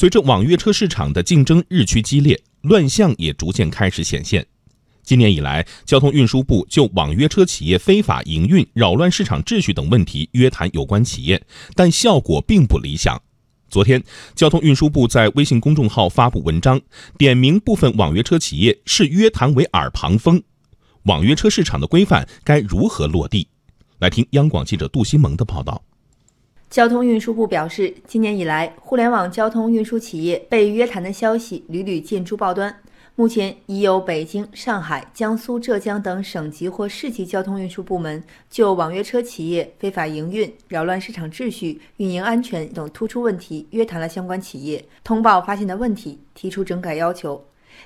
随着网约车市场的竞争日趋激烈，乱象也逐渐开始显现。今年以来，交通运输部就网约车企业非法营运、扰乱市场秩序等问题约谈有关企业，但效果并不理想。昨天，交通运输部在微信公众号发布文章，点名部分网约车企业视约谈为耳旁风。网约车市场的规范该如何落地？来听央广记者杜新萌的报道。交通运输部表示，今年以来，互联网交通运输企业被约谈的消息屡屡见诸报端。目前已有北京、上海、江苏、浙江等省级或市级交通运输部门就网约车企业非法营运、扰乱市场秩序、运营安全等突出问题约谈了相关企业，通报发现的问题，提出整改要求。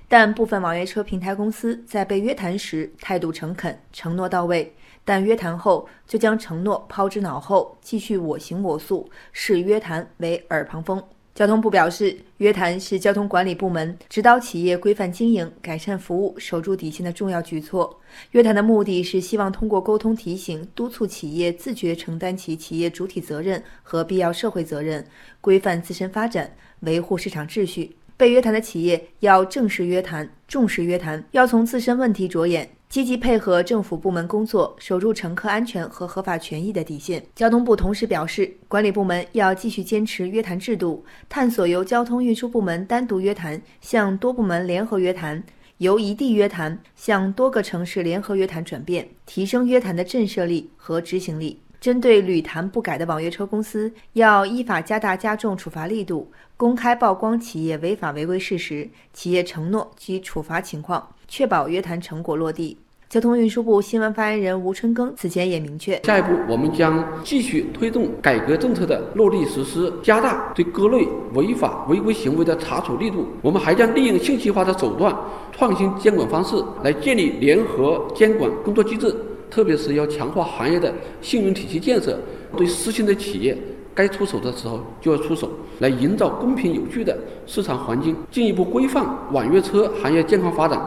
但部分网约车平台公司在被约谈时态度诚恳，承诺到位，但约谈后就将承诺抛之脑后，继续我行我素，视约谈为耳旁风。交通部表示，约谈是交通管理部门指导企业规范经营、改善服务、守住底线的重要举措。约谈的目的是希望通过沟通、提醒、督促企业自觉承担起企业主体责任和必要社会责任，规范自身发展，维护市场秩序。被约谈的企业要正视约谈，重视约谈，要从自身问题着眼。积极配合政府部门工作，守住乘客安全和合法权益的底线。交通部同时表示，管理部门要继续坚持约谈制度，探索由交通运输部门单独约谈向多部门联合约谈，由一地约谈向多个城市联合约谈转变，提升约谈的震慑力和执行力。针对屡谈不改的网约车公司，要依法加大加重处罚力度，公开曝光企业违法违规事实、企业承诺及处罚情况，确保约谈成果落地。交通运输部新闻发言人吴春耕此前也明确，下一步我们将继续推动改革政策的落地实施，加大对各类违法违规行为的查处力度。我们还将利用信息化的手段、创新监管方式来建立联合监管工作机制，特别是要强化行业的信用体系建设，对失信的企业。该出手的时候就要出手，来营造公平有序的市场环境，进一步规范网约车行业健康发展，